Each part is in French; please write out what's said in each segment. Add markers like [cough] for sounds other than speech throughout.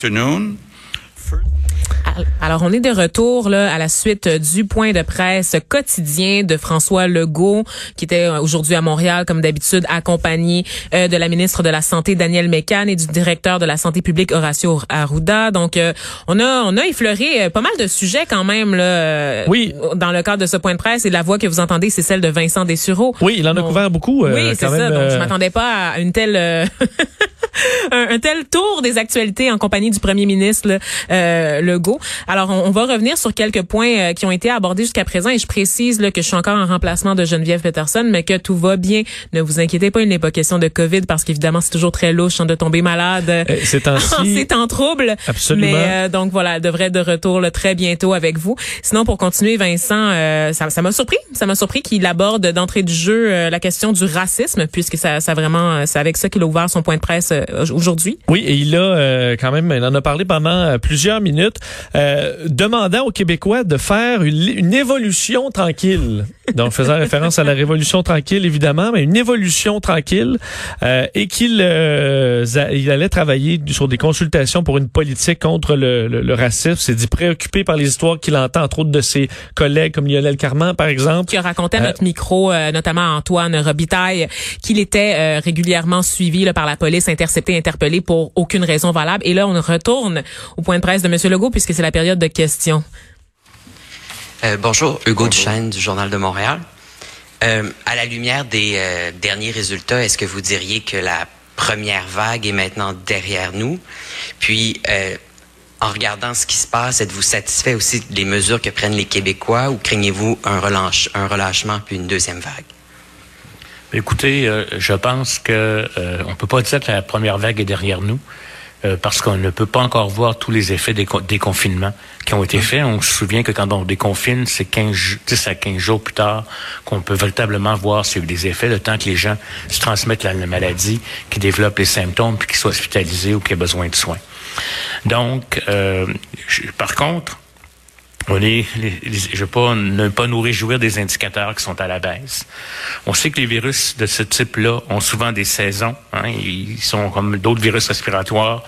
afternoon. Alors, on est de retour là, à la suite du point de presse quotidien de François Legault, qui était euh, aujourd'hui à Montréal, comme d'habitude, accompagné euh, de la ministre de la Santé, Danielle Mécan, et du directeur de la Santé publique, Horacio Arruda. Donc, euh, on a on a effleuré pas mal de sujets quand même là, oui. dans le cadre de ce point de presse. Et la voix que vous entendez, c'est celle de Vincent Dessureau. Oui, il en a couvert beaucoup. oui, c'est ça. Donc, je m'attendais pas à une telle... [laughs] [laughs] un, tel tour des actualités en compagnie du premier ministre euh, Legault. Alors, on, va revenir sur quelques points euh, qui ont été abordés jusqu'à présent et je précise là, que je suis encore en remplacement de Geneviève Peterson, mais que tout va bien. Ne vous inquiétez pas, il n'est pas question de COVID parce qu'évidemment, c'est toujours très louche hein, de tomber malade euh, c'est [laughs] en c'est en trouble. Absolument. Mais euh, donc voilà, elle devrait être de retour là, très bientôt avec vous. Sinon, pour continuer, Vincent, ça m'a surpris. Ça m'a surpris qu'il aborde d'entrée du jeu la question du racisme, puisque ça, ça vraiment, c'est avec ça qu'il a ouvert son point de presse aujourd'hui. Oui, et il a euh, quand même, il en a parlé pendant euh, plusieurs minutes, euh, demandant aux Québécois de faire une, évolution tranquille. Donc, faisant [laughs] référence à la révolution tranquille, évidemment, mais une évolution tranquille, et qu'il il allait travailler sur des consultations pour une politique contre le, le, racisme. C'est dit préoccupé par les histoires qu'il entend, entre autres de ses collègues comme Lionel Carman, par exemple. Qui a raconté à notre micro, notamment Antoine Robitaille, qu'il était régulièrement suivi là, par la police, intercepté, interpellé pour aucune raison valable. Et là, on retourne au point de presse de M. Legault puisque c'est la période de questions. Euh, bonjour, Hugo Duchesne du Journal de Montréal. Euh, à la lumière des euh, derniers résultats, est-ce que vous diriez que la première vague est maintenant derrière nous? Puis, en regardant ce qui se passe, êtes-vous satisfait aussi des mesures que prennent les Québécois ou craignez-vous un, relâche, un relâchement puis une deuxième vague? Écoutez, euh, je pense que euh, on peut pas dire que la première vague est derrière nous. Euh, parce qu'on ne peut pas encore voir tous les effets des, confinements qui ont été faits. On se souvient que quand on déconfine, c'est 15, 10 à 15 jours plus tard qu'on peut véritablement voir s'il y a eu des effets, le temps que les gens se transmettent la, maladie, qu'ils développent les symptômes, puis qu'ils soient hospitalisés ou qu'ils aient besoin de soins. Donc, par contre, on est, je veux pas ne pas nous réjouir des indicateurs qui sont à la baisse. On sait que les virus de ce type-là ont souvent des saisons. Hein, ils sont comme d'autres virus respiratoires.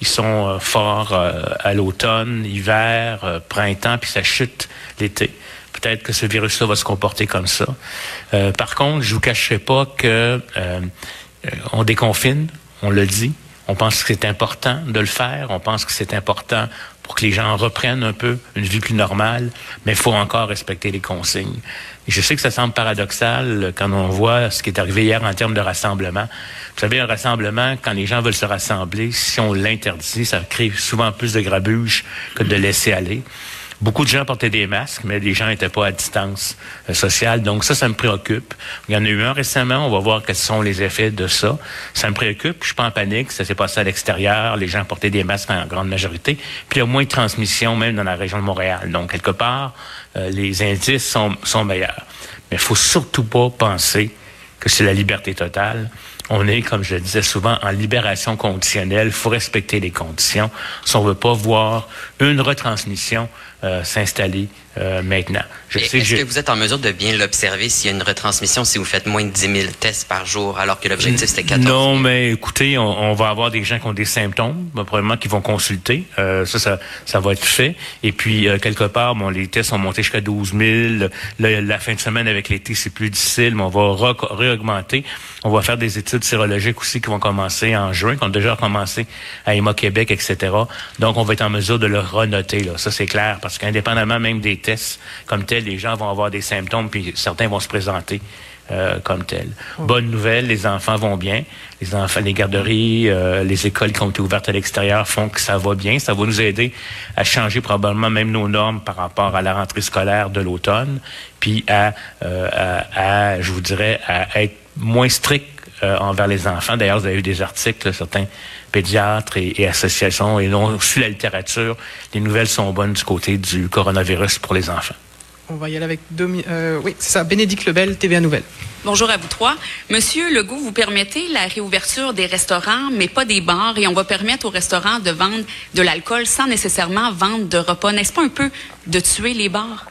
Ils sont euh, forts euh, à l'automne, hiver, euh, printemps, puis ça chute l'été. Peut-être que ce virus-là va se comporter comme ça. par contre, je vous cacherai pas que on déconfine, on le dit. On pense que c'est important de le faire. On pense que c'est important pour que les gens reprennent un peu une vie plus normale, mais il faut encore respecter les consignes. Et je sais que ça semble paradoxal quand on voit ce qui est arrivé hier en termes de rassemblement. Vous savez, un rassemblement, quand les gens veulent se rassembler, si on l'interdit, ça crée souvent plus de grabuge que de laisser aller. Beaucoup de gens portaient des masques, mais les gens n'étaient pas à distance euh, sociale. Donc ça, ça me préoccupe. Il y en a eu un récemment. On va voir quels sont les effets de ça. Ça me préoccupe. Je suis pas en panique. Ça s'est passé à l'extérieur. Les gens portaient des masques en grande majorité. Puis il y a moins de transmission même dans la région de Montréal. Donc quelque part, euh, les indices sont, sont meilleurs. Mais il faut surtout pas penser que c'est la liberté totale. On est, comme je le disais souvent, en libération conditionnelle. Il faut respecter les conditions. Si on veut pas voir une retransmission euh, s'installer euh, maintenant. Est-ce que vous êtes en mesure de bien l'observer s'il y a une retransmission, si vous faites moins de 10 000 tests par jour, alors que l'objectif c'était 14 000? Non, mais écoutez, on, va avoir des gens qui ont des symptômes, probablement qui vont consulter. Euh, ça, ça, ça, va être fait. Et puis, quelque part, bon, les tests sont montés jusqu'à 12 000. la fin de semaine avec l'été, c'est plus difficile, mais on va réaugmenter. On va faire des études sérologiques aussi qui vont commencer en juin, qui ont déjà commencé à EMA Québec, etc. Donc, on va être en mesure de le renoter. Là. Ça, c'est clair, parce qu'indépendamment même des tests comme tels, les gens vont avoir des symptômes, puis certains vont se présenter. Euh, comme tels. Bonne nouvelle, les enfants vont bien. Les enfants, les garderies, euh, les écoles qui ont été ouvertes à l'extérieur font que ça va bien. Ça va nous aider à changer probablement même nos normes par rapport à la rentrée scolaire de l'automne, puis à, euh, à, à, je vous dirais, à être moins strict euh, envers les enfants. D'ailleurs, vous avez eu des articles, certains pédiatres et, associations, et non sur la littérature, les nouvelles sont bonnes du côté du coronavirus pour les enfants. On va y aller avec Domi euh, oui, c'est ça, Bénédicte Lebel, TVA Nouvelle. Bonjour à vous trois. Monsieur Legault, vous permettez la réouverture des restaurants, mais pas des bars, et on va permettre aux restaurants de vendre de l'alcool sans nécessairement vendre de repas. N'est-ce pas un peu de tuer les bars?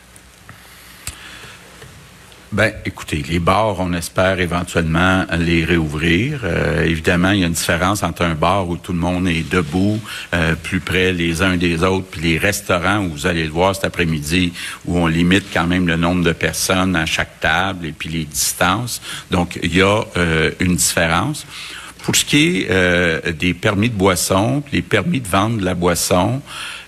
Ben, écoutez, les bars, on espère éventuellement les réouvrir. Euh, évidemment, il y a une différence entre un bar où tout le monde est debout, euh, plus près les uns des autres, puis les restaurants où vous allez le voir cet après-midi, où on limite quand même le nombre de personnes à chaque table et puis les distances. Donc, il y a euh, une différence. Pour ce qui est des permis de boisson, les permis de vendre de la boisson,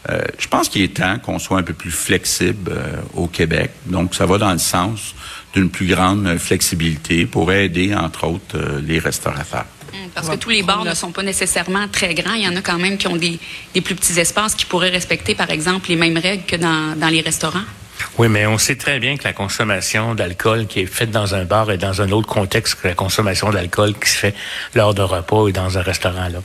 je pense qu'il est temps qu'on soit un peu plus flexible au Québec. Donc, ça va dans le sens d'une plus grande flexibilité pour aider, entre autres, euh, les restaurateurs. Hum, parce que tous les bars ne sont pas nécessairement très grands. Il y en a quand même qui ont des, des plus petits espaces qui pourraient respecter, par exemple, les mêmes règles que dans, dans les restaurants. Oui, mais on sait très bien que la consommation d'alcool qui est faite dans un bar est dans un autre contexte que la consommation d'alcool qui se fait lors d'un repas et dans un restaurant. Là.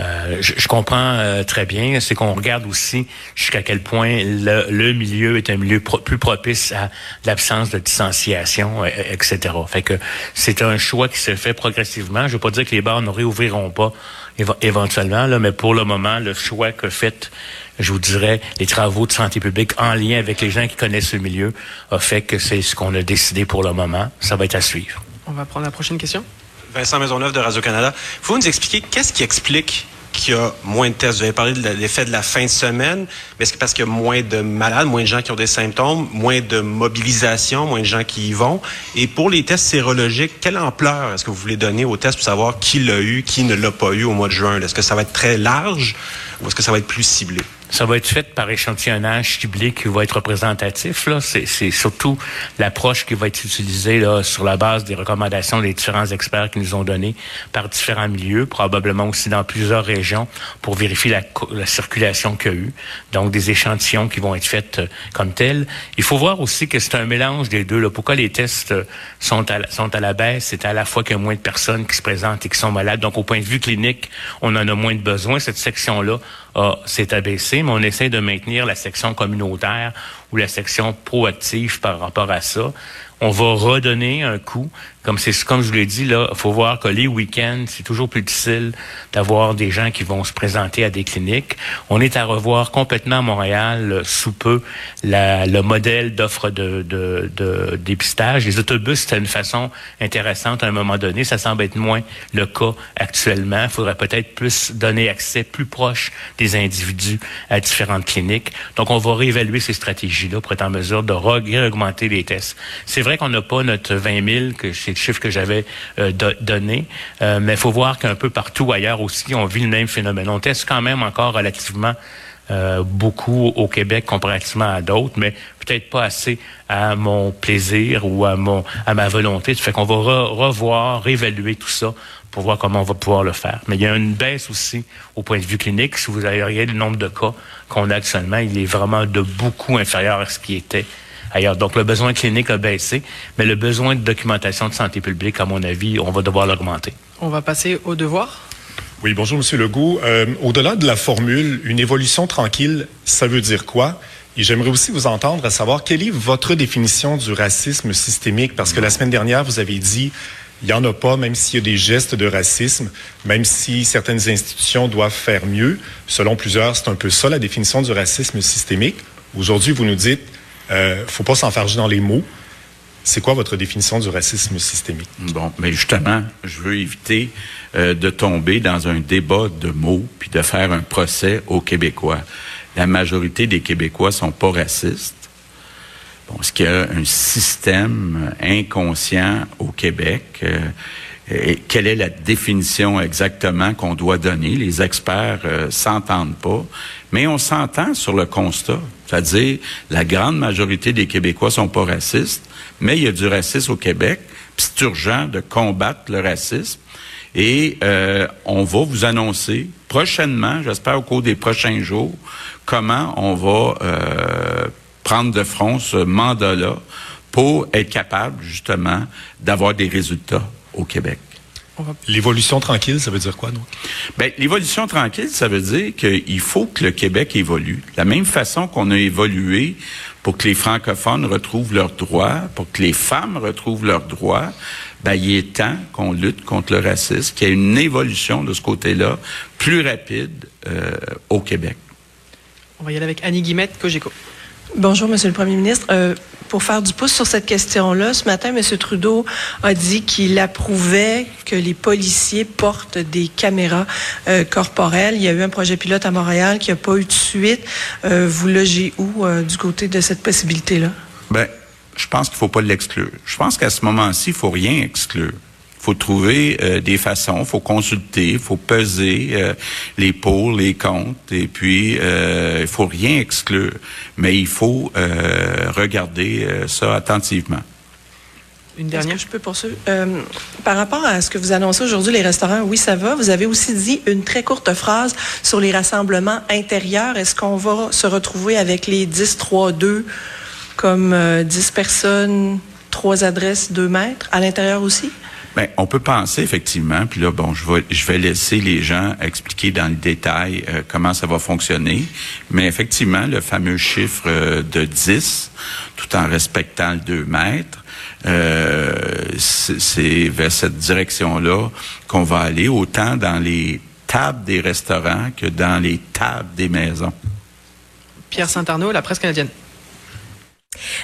Euh, je, comprends euh, très bien. C'est qu'on regarde aussi jusqu'à quel point le, milieu est un milieu plus propice à l'absence de distanciation, euh, etc. Fait que c'est un choix qui se fait progressivement. Je veux pas dire que les bars ne réouvriront pas éventuellement, là, mais pour le moment, le choix que fait je vous dirais, les travaux de santé publique en lien avec les gens qui connaissent le milieu a fait que c'est ce qu'on a décidé pour le moment. Ça va être à suivre. On va prendre la prochaine question. Vincent Maisonneuve de Radio-Canada. Faut nous expliquer qu'est-ce qui explique qu'il y a moins de tests? Vous avez parlé de l'effet de la fin de semaine, mais est-ce que parce qu'il y a moins de malades, moins de gens qui ont des symptômes, moins de mobilisation, moins de gens qui y vont? Et pour les tests sérologiques, quelle ampleur est-ce que vous voulez donner aux tests pour savoir qui l'a eu, qui ne l'a pas eu au mois de juin? Est-ce que ça va être très large ou est-ce que ça va être plus ciblé? Ça va être fait par échantillonnage ciblé qui va être représentatif. Là, c'est, surtout l'approche qui va être utilisée là sur la base des recommandations des différents experts qui nous ont données par différents milieux, probablement aussi dans plusieurs régions, pour vérifier la, la circulation qu'il y a eu. Donc des échantillons qui vont être faits euh, comme tels. Il faut voir aussi que c'est un mélange des deux. Là. Pourquoi les tests euh, sont à, sont à la baisse? C'est à la fois qu'il y a moins de personnes qui se présentent et qui sont malades. Donc au point de vue clinique, on en a moins de besoin. Cette section-là s'est abaissé, mais on essaie de maintenir la section communautaire ou la section proactive par rapport à ça. On va redonner un coup comme c'est comme je vous l'ai dit là, faut voir que les week-ends, c'est toujours plus difficile d'avoir des gens qui vont se présenter à des cliniques. On est à revoir complètement à Montréal euh, sous peu le modèle d'offre de, de, dépistage. Les autobus, c'était une façon intéressante à un moment donné. Ça semble être moins le cas actuellement. Il faudrait peut-être plus donner accès plus proche des individus à différentes cliniques. Donc, on va réévaluer ces stratégies-là pour être en mesure de réaugmenter les tests. Vrai qu'on n'a pas notre 20 000 que c'est chiffre que j'avais euh, donné. Euh, mais il faut voir qu'un peu partout ailleurs aussi, on vit le même phénomène. On teste quand même encore relativement euh, beaucoup au Québec comparativement à d'autres, mais peut-être pas assez à mon plaisir ou à mon à ma volonté. Ça fait qu'on va revoir, réévaluer tout ça pour voir comment on va pouvoir le faire. Mais il y a une baisse aussi au point de vue clinique. Si vous avez regardé le nombre de cas qu'on a actuellement, il est vraiment de beaucoup inférieur à ce qui était ailleurs. Donc, le besoin clinique a baissé, mais le besoin de documentation de santé publique, à mon avis, on va devoir l'augmenter. On va passer au devoir. Oui, bonjour, Monsieur Legault. Euh, au-delà de la formule, une évolution tranquille, ça veut dire quoi? Et j'aimerais aussi vous entendre à savoir quelle est votre définition du racisme systémique, parce que la semaine dernière, vous avez dit il n'y en a pas, même s'il y a des gestes de racisme, même si certaines institutions doivent faire mieux. Selon plusieurs, c'est un peu ça la définition du racisme systémique. Aujourd'hui, vous nous dites euh, faut pas s'enfarger dans les mots. C'est quoi votre définition du racisme systémique? Bon, mais justement, je veux éviter euh, de tomber dans un débat de mots puis de faire un procès aux Québécois. La majorité des Québécois sont pas racistes. Bon, est-ce qu'il y a un système inconscient au Québec? Euh, quelle est la définition exactement qu'on doit donner? Les experts euh, s'entendent pas, mais on s'entend sur le constat. C'est-à-dire, la grande majorité des Québécois sont pas racistes, mais il y a du racisme au Québec, puis c'est urgent de combattre le racisme. Et euh, on va vous annoncer prochainement, j'espère au cours des prochains jours, comment on va euh, prendre de front ce mandat-là pour être capable justement d'avoir des résultats au Québec. L'évolution tranquille, ça veut dire quoi, donc? Ben, l'évolution tranquille, ça veut dire qu'il faut que le Québec évolue. la même façon qu'on a évolué pour que les francophones retrouvent leurs droits, pour que les femmes retrouvent leurs droits, ben, il est temps qu'on lutte contre le racisme, qu'il y ait une évolution de ce côté-là plus rapide euh, au Québec. On va y aller avec Annie Guimette, Cogeco. Bonjour, Monsieur le Premier ministre. Euh, pour faire du pouce sur cette question-là, ce matin, M. Trudeau a dit qu'il approuvait que les policiers portent des caméras euh, corporelles. Il y a eu un projet pilote à Montréal qui n'a pas eu de suite. Euh, vous logez où du côté de cette possibilité-là? Ben, je pense qu'il faut pas l'exclure. Je pense qu'à ce moment-ci, il faut rien exclure faut trouver euh, des façons, faut consulter, faut peser euh, les pour, les contre, et puis euh, il faut rien exclure, mais il faut euh, regarder ça attentivement. Une dernière. Je peux poursuivre? par rapport à ce que vous annoncez aujourd'hui, les restaurants, oui, ça va. Vous avez aussi dit une très courte phrase sur les rassemblements intérieurs. Est-ce qu'on va se retrouver avec les 10-3-2 comme 10 personnes, trois adresses, 2 mètres à l'intérieur aussi? Bien, on peut penser effectivement, puis là, bon, je vais, je vais laisser les gens expliquer dans le détail euh, comment ça va fonctionner, mais effectivement, le fameux chiffre euh, de 10, tout en respectant le 2 mètres, euh, c'est vers cette direction-là qu'on va aller, autant dans les tables des restaurants que dans les tables des maisons. Pierre Saint-Arnaud, la presse canadienne.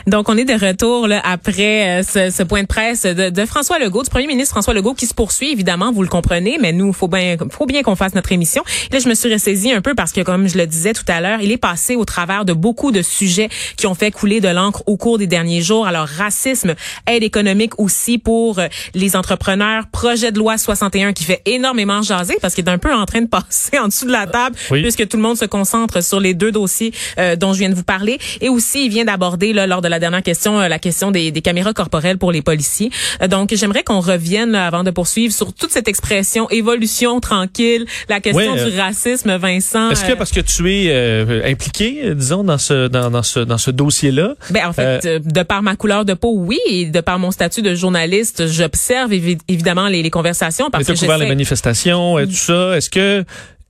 Donc, on est de retour là, après euh, ce, ce, point de presse de, de, François Legault, du premier ministre François Legault, qui se poursuit, évidemment, vous le comprenez, mais nous, faut bien, faut bien qu'on fasse notre émission. Là, je me suis ressaisie un peu parce que, comme je le disais tout à l'heure, il est passé au travers de beaucoup de sujets qui ont fait couler de l'encre au cours des derniers jours. Alors, racisme, aide économique aussi pour euh, les entrepreneurs, projet de loi 61 qui fait énormément jaser parce qu'il est un peu en train de [laughs] passer en dessous de la table puisque tout le monde se concentre sur les deux dossiers euh, dont je viens de vous parler. Et aussi, il vient d'aborder lors de la dernière question, euh, la question des, des caméras corporelles pour les policiers. Euh, donc, j'aimerais qu'on revienne avant de poursuivre sur toute cette expression évolution tranquille, la question euh, du racisme, Vincent. Est-ce que parce que tu es impliqué, disons, dans ce dans, dans ce dans ce dossier-là? Ben en fait, de par ma couleur de peau, oui, et de par mon statut de journaliste, j'observe évidemment les, les conversations parce que couvert les manifestations et tout ça. Est-ce que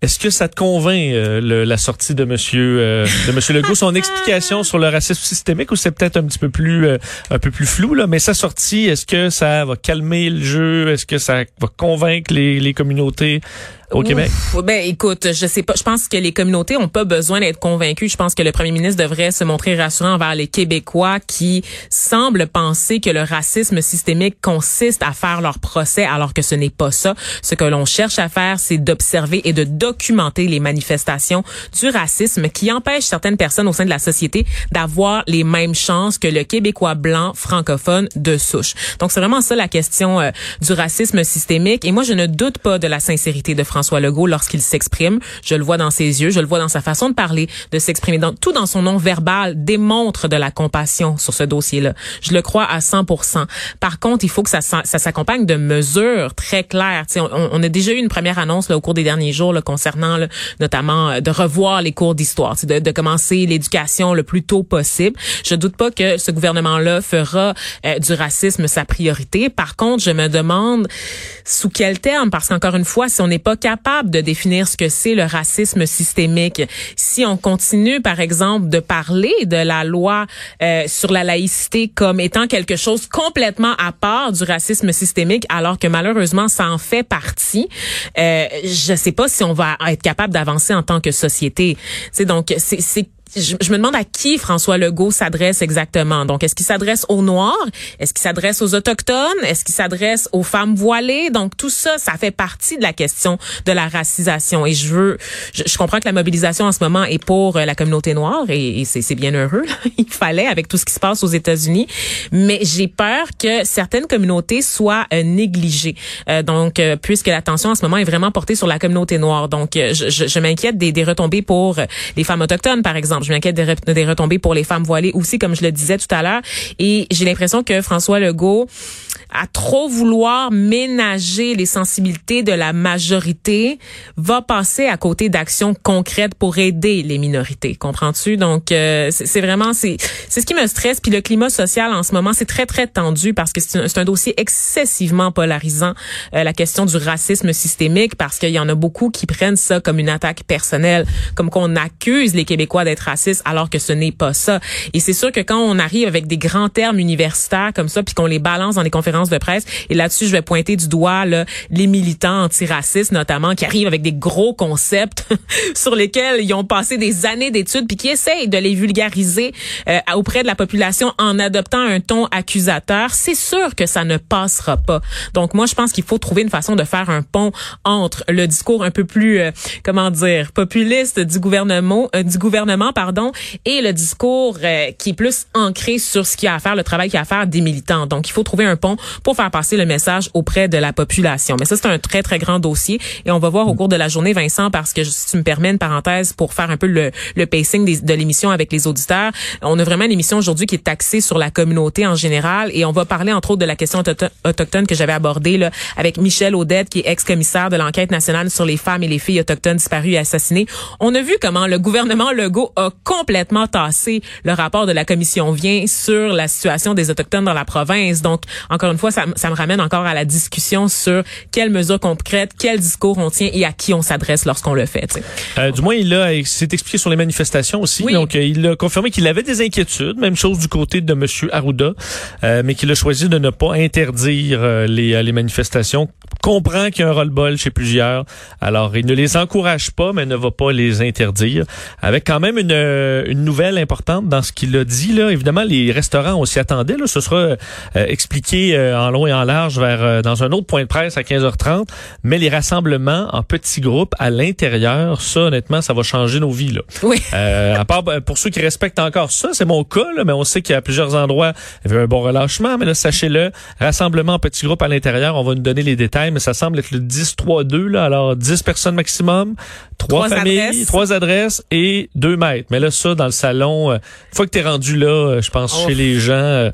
est-ce que ça te convainc euh, la sortie de Monsieur euh, de Monsieur Legault, son explication sur le racisme systémique, ou c'est peut-être un petit peu plus euh, un peu plus flou là, mais sa sortie, est-ce que ça va calmer le jeu, est-ce que ça va convaincre les, les communautés au Québec? ben écoute, je sais pas. Je pense que les communautés ont pas besoin d'être convaincues. Je pense que le premier ministre devrait se montrer rassurant envers les Québécois qui semblent penser que le racisme systémique consiste à faire leur procès, alors que ce n'est pas ça. Ce que l'on cherche à faire, c'est d'observer et de documenter les manifestations du racisme qui empêchent certaines personnes au sein de la société d'avoir les mêmes chances que le Québécois blanc francophone de souche. Donc c'est vraiment ça la question euh, du racisme systémique. Et moi, je ne doute pas de la sincérité de François François Legault lorsqu'il s'exprime. Je le vois dans ses yeux, je le vois dans sa façon de parler, de s'exprimer. Tout dans son nom verbal démontre de la compassion sur ce dossier-là. Je le crois à 100% Par contre, il faut que ça, ça, s'accompagne de mesures très claires. On, on, a déjà eu une première annonce là, au cours des derniers jours là, concernant notamment euh, de revoir les cours d'histoire, de, de commencer l'éducation le plus tôt possible. Je doute pas que ce gouvernement-là fera euh, du racisme sa priorité. Par contre, je me demande sous quel terme, parce qu'encore une fois, si on n'est pas capable de définir ce que c'est le racisme systémique. Si on continue, par exemple, de parler de la loi euh, sur la laïcité comme étant quelque chose complètement à part du racisme systémique, alors que malheureusement, ça en fait partie, euh, je sais pas si on va être capable d'avancer en tant que société. C'est donc c'est je, me demande à qui François Legault s'adresse exactement. Donc, est-ce qu'il s'adresse aux Noirs? Est-ce qu'il s'adresse aux Autochtones? Est-ce qu'il s'adresse aux femmes voilées? Donc, tout ça, ça fait partie de la question de la racisation. Et je veux, je, comprends que la mobilisation en ce moment est pour euh, la communauté noire et, c'est bien heureux. [laughs] Il fallait avec tout ce qui se passe aux États-Unis. Mais j'ai peur que certaines communautés soient euh, négligées. Euh, donc, puisque l'attention en ce moment est vraiment portée sur la communauté noire. Donc, je, je m'inquiète des, des retombées pour les femmes autochtones, par exemple je m'inquiète des, retombées pour les femmes voilées aussi, comme je le disais tout à l'heure. Et j'ai l'impression que François Legault à trop vouloir ménager les sensibilités de la majorité va passer à côté d'actions concrètes pour aider les minorités. Comprends-tu? Donc, euh, c'est vraiment, c'est ce qui me stresse. Puis le climat social en ce moment, c'est très, très tendu parce que c'est un, un, dossier excessivement polarisant, euh, la question du racisme systémique, parce qu'il y en a beaucoup qui prennent ça comme une attaque personnelle, comme qu'on accuse les Québécois d'être raciste alors que ce n'est pas ça. Et c'est sûr que quand on arrive avec des grands termes universitaires comme ça puis qu'on les balance dans les conférences de presse et là-dessus je vais pointer du doigt là, les militants antiracistes notamment qui arrivent avec des gros concepts [laughs] sur lesquels ils ont passé des années d'études puis qui essayent de les vulgariser euh, auprès de la population en adoptant un ton accusateur, c'est sûr que ça ne passera pas. Donc moi je pense qu'il faut trouver une façon de faire un pont entre le discours un peu plus euh, comment dire populiste du gouvernement euh, du gouvernement et le discours qui est plus ancré sur ce qu'il y a à faire, le travail qu'il y a à faire des militants. Donc il faut trouver un pont pour faire passer le message auprès de la population. Mais ça c'est un très très grand dossier et on va voir au cours de la journée Vincent parce que si tu me permets une parenthèse pour faire un peu le, le pacing de l'émission avec les auditeurs, on a vraiment une émission aujourd'hui qui est axée sur la communauté en général et on va parler entre autres de la question autochtone que j'avais abordée là, avec Michel Audette qui est ex-commissaire de l'enquête nationale sur les femmes et les filles autochtones disparues et assassinées. On a vu comment le gouvernement Legault complètement tassé le rapport de la commission vient sur la situation des autochtones dans la province. Donc encore une fois ça, ça me ramène encore à la discussion sur quelles mesures concrètes, quel discours on tient et à qui on s'adresse lorsqu'on le fait. Euh, du moins il a s'est expliqué sur les manifestations aussi. Donc euh, il a confirmé qu'il avait des inquiétudes, même chose du côté de monsieur Arruda, euh, mais qu'il a choisi de ne pas interdire euh, les, les manifestations comprend qu'il y a un roll-ball chez plusieurs. Alors, il ne les encourage pas, mais ne va pas les interdire. Avec quand même une, une nouvelle importante dans ce qu'il a dit. Là. Évidemment, les restaurants, on s'y attendait. Là. Ce sera euh, expliqué euh, en long et en large vers euh, dans un autre point de presse à 15h30. Mais les rassemblements en petits groupes à l'intérieur, ça, honnêtement, ça va changer nos vies. Là. Oui. à part pour ceux qui respectent encore ça, c'est mon cas, là, mais on sait qu'il y a plusieurs endroits, il y avait un bon relâchement. Mais là, sachez-le, rassemblement en petits groupes à l'intérieur, on va nous donner les détails mais ça semble être le 10-3-2, là. Alors, 10 personnes maximum, trois, familles, trois adresses et deux mètres. Mais là, ça, dans le salon, euh, une fois que tu es rendu là, euh, je pense, chez les gens... Euh,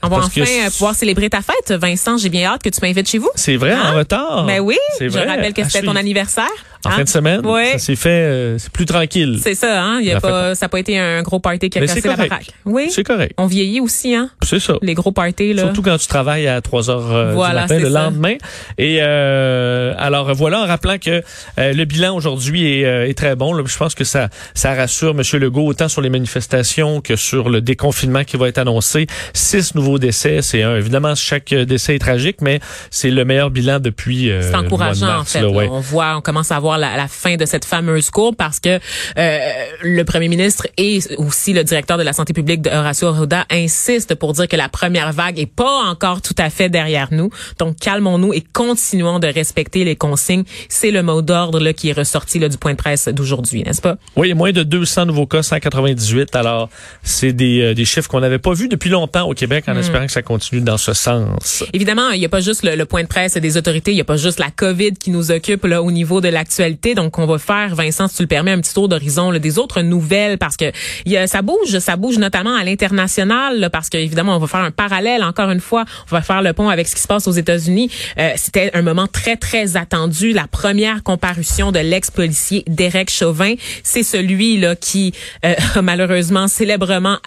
on va enfin pouvoir célébrer ta fête, Vincent. J'ai bien hâte que tu m'invites chez vous. C'est vrai, en hein? retard. Ben oui. Je rappelle que c'était ton anniversaire. En fin de semaine, ouais. ça s'est fait, euh, c'est plus tranquille. C'est ça, hein? Il y a pas, ça n'a pas été un gros party qui a cassé la baraque. Oui. C'est correct. On vieillit aussi, hein? C'est ça. Les gros parties, là. Surtout quand tu travailles à 3 heures euh, voilà, du matin le lendemain. Et euh, alors voilà, en rappelant que euh, le bilan aujourd'hui est, est, très bon. Là, je pense que ça, ça rassure M. Legault autant sur les manifestations que sur le déconfinement qui va être annoncé. Six nouveaux décès, c'est évidemment chaque décès est tragique, mais c'est le meilleur bilan depuis. c'est encourageant en fait. On voit, on commence à voir la, la, fin de cette fameuse courbe parce que euh, le premier ministre et aussi le directeur de la santé publique de Horacio Arruda insistent pour dire que la première vague est pas encore tout à fait derrière nous. Donc calmons-nous et continuons de respecter les consignes. C'est le mot d'ordre là qui est ressorti là, du point de presse d'aujourd'hui, n'est-ce pas? Oui, moins de 200 nouveaux cas, 198. Alors c'est des, euh, des chiffres qu'on n'avait pas vus depuis longtemps au Québec, en hmm. espérant que ça continue dans ce sens. Évidemment, il n'y a pas juste le, le, point de presse des autorités, il n'y a pas juste la COVID qui nous occupe là au niveau de l'actualité. Donc, on va faire, Vincent, si tu le permets, un petit tour d'horizon des autres nouvelles parce que y a, ça bouge, ça bouge notamment à l'international parce qu'évidemment, on va faire un parallèle. Encore une fois, on va faire le pont avec ce qui se passe aux États-Unis. Euh, C'était un moment très très attendu. La première comparution de l'ex-policier Derek Chauvin, c'est celui là qui euh, [laughs] malheureusement célèbrement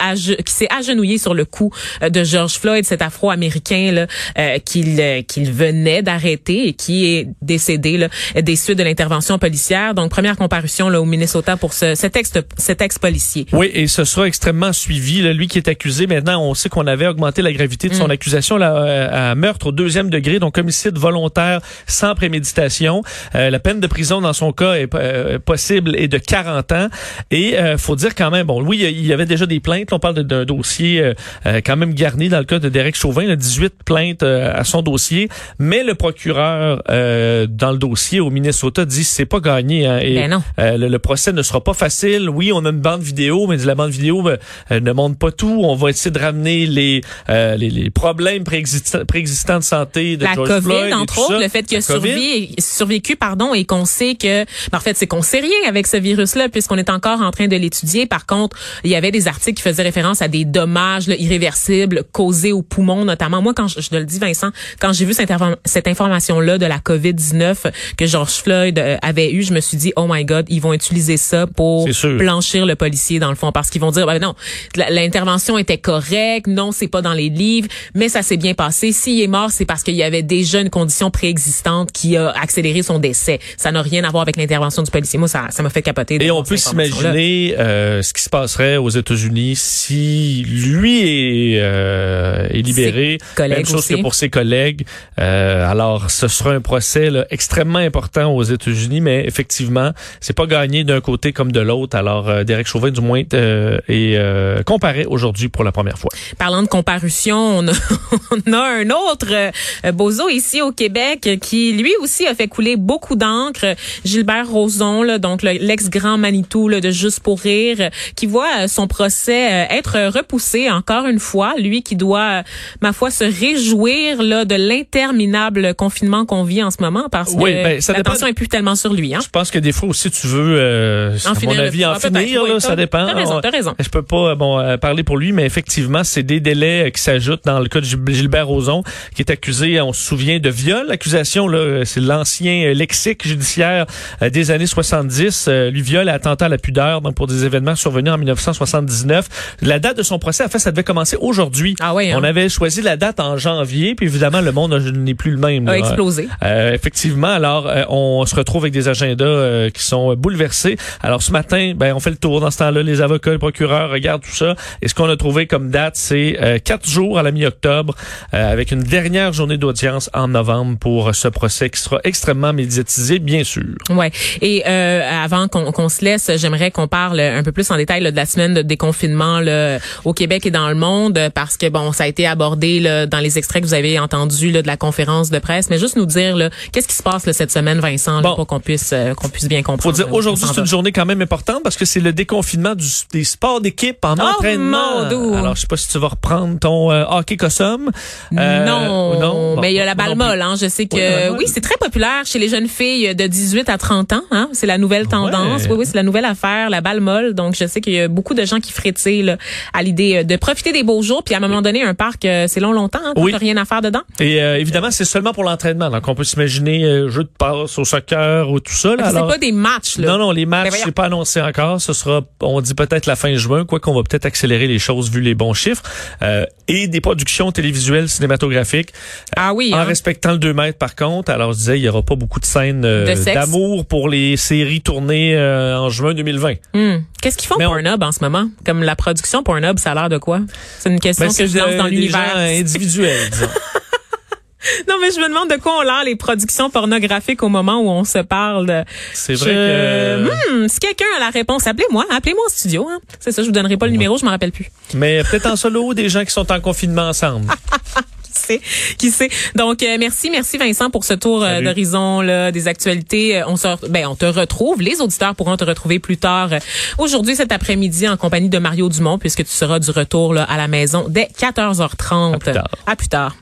qui s'est agenouillé sur le cou euh, de George Floyd, cet Afro-américain là euh, qu'il euh, qu'il venait d'arrêter et qui est décédé là, des suites de l'intervention policière donc, première comparution là, au Minnesota pour ce, cet ex-policier. oui, et ce sera extrêmement suivi. Là, lui qui est accusé, maintenant, on sait qu'on avait augmenté la gravité de son mm. accusation là, euh, à meurtre au deuxième degré, donc homicide volontaire sans préméditation. Euh, la peine de prison dans son cas est euh, possible et de 40 ans. Et euh, faut dire quand même, bon, oui, il y avait déjà des plaintes. on parle d'un dossier quand même garni dans le cas de Derek Chauvin, a 18 plaintes à son dossier. Mais le procureur dans le dossier au Minnesota dit c'est pas gagné. Hein, et, ben euh, le, procès ne sera pas facile. Oui, on a une bande vidéo, mais la bande vidéo ben, ne montre pas tout. On va essayer de ramener les, euh, les, les, problèmes préexistants, préexistants de santé de la George COVID, Floyd entre autres, le fait qu'il a survécu, survécu, pardon, et qu'on sait que, ben, en fait, c'est qu'on sait rien avec ce virus-là, puisqu'on est encore en train de l'étudier. Par contre, il y avait des articles qui faisaient référence à des dommages là, irréversibles causés aux poumons, notamment. Moi, quand je, je te le dis, Vincent, quand j'ai vu cette, cette information-là de la COVID-19 que George Floyd euh, avait eu, je me suis dit, oh my God, ils vont utiliser ça pour blanchir le policier dans le fond, parce qu'ils vont dire, ben non, l'intervention était correcte, non, c'est pas dans les livres, mais ça s'est bien passé. S'il est mort, c'est parce qu'il y avait déjà une condition préexistante qui a accéléré son décès. Ça n'a rien à voir avec l'intervention du policier. Moi, ça, ça m'a fait capoter. Et on peut s'imaginer euh, ce qui se passerait aux États-Unis si lui est, euh, est libéré. Même chose aussi. que pour ses collègues. Euh, alors, ce sera un procès là, extrêmement important aux États-Unis, mais effectivement, c'est pas gagné d'un côté comme de l'autre. Alors, euh, Derek Chauvin, du moins, euh, est euh, comparé aujourd'hui pour la première fois. Parlant de comparution, on a, [laughs] on a un autre euh, bozo ici au Québec qui lui aussi a fait couler beaucoup d'encre. Gilbert Rozon, là, donc le- l'ex-grand Manitou là, de Juste pour rire, qui voit euh, son procès euh, être repoussé encore une fois. Lui qui doit, ma foi, se réjouir là, de l'interminable confinement qu'on vit en ce moment parce Oui, que ben, ça dépend l'attention est plus tellement sur lui. Hein? Je pense que des fois aussi, tu veux, euh, En à finir mon avis, en finir, là, ça dépend. t'as raison, On- t'as raison. Je peux pas bon euh, parler pour lui, mais effectivement, c'est des délais euh, qui s'ajoutent dans le cas de Gil- Gilbert Rozon, qui est accusé, on se souvient, de viol. L'accusation, là, euh, c'est l'ancien euh, lexique judiciaire euh, des années 70. Euh, lui viol et attentat à la pudeur donc pour des événements survenus en 1979. La date de son procès, en fait, ça devait commencer aujourd'hui. Ah oui, hein? On avait choisi la date en janvier, puis évidemment, le monde euh, n'est plus le même. A là. explosé. Euh, effectivement, alors euh, on se retrouve avec des agendas euh, qui sont bouleversés. Alors ce matin, ben on fait le tour dans ce temps-là, les avocats, les procureurs regardent tout ça. Et ce qu'on a trouvé comme date, c'est euh, quatre jours à la mi-octobre, euh, avec une dernière journée d'audience en novembre pour ce procès qui sera extrêmement médiatisé, bien sûr. Ouais. Et euh, avant qu'on qu'on se laisse, j'aimerais qu'on parle un peu plus en détail là, de la semaine de déconfinement là, au Québec et dans le monde, parce que bon, ça a été abordé là, dans les extraits que vous avez entendus là, de la conférence de presse. Mais juste nous dire qu'est-ce qui se passe là, cette semaine, Vincent, là, Bon. pour qu'on puisse euh, qu'on puisse bien comprendre. Faut dire aujourd'hui c'est une journée quand même importante parce que c'est le déconfinement du, des sports d'équipe en Oh, entraînement. mon. Alors je sais pas si tu vas reprendre ton euh, hockey cossum. Euh, non, non? Bon, mais il y a la balle molle. Hein. Je sais que Oui, c'est très populaire chez les jeunes filles de 18 à 30 ans. Hein. C'est la nouvelle tendance. Ouais. Oui, oui, c'est la nouvelle affaire, la balle molle. Donc, je sais qu'il y a beaucoup de gens qui frétillent là, à l'idée euh, de profiter des beaux jours. Puis à un moment donné, un parc, euh, c'est long, longtemps. Hein, Oui. T'as rien à faire dedans. Et euh, évidemment, c'est seulement pour l'entraînement. Donc, on peut s'imaginer jeu de passe au soccer ou tout ça. Là. C'est Alors, pas des matchs. Là. non, non, les Ben matchs, c'est pas annoncé encore. Ce sera, on dit peut-être la fin juin, quoi qu'on va peut-être accélérer les choses vu les bons chiffres. Euh, et des productions télévisuelles cinématographiques. Ah oui. En hein. respectant le 2 mètres, par contre. Alors, je disais, il y aura pas beaucoup de scènes euh, De d'amour pour les séries tournées euh, en juin 2020. Hmm. Qu'est-ce qu'ils font Mais on- Pornhub en ce moment? Comme la production Pornhub, ça a l'air de quoi? C'est une question Ben, que je c'est, lance dans l'univers. disons. [laughs] [laughs] Non, mais je me demande de quoi on l'air les productions pornographiques au moment où on se parle. C'est vrai Je- que... Hmm, si quelqu'un a la réponse, appelez-moi. Appelez-moi au studio. Hein. C'est ça, je vous donnerai pas le numéro, je m'en rappelle plus. Mais peut-être en solo, des gens qui sont en confinement ensemble. [laughs] Qui sait? Qui sait? Donc, euh, merci, merci Vincent pour ce tour euh, d'horizon là, des actualités. Euh, On se, ben, on te retrouve. Les auditeurs pourront te retrouver plus tard euh, aujourd'hui, cet après-midi, en compagnie de Mario Dumont, puisque tu seras du retour là, à la maison dès 14h30. À plus tard. À plus tard.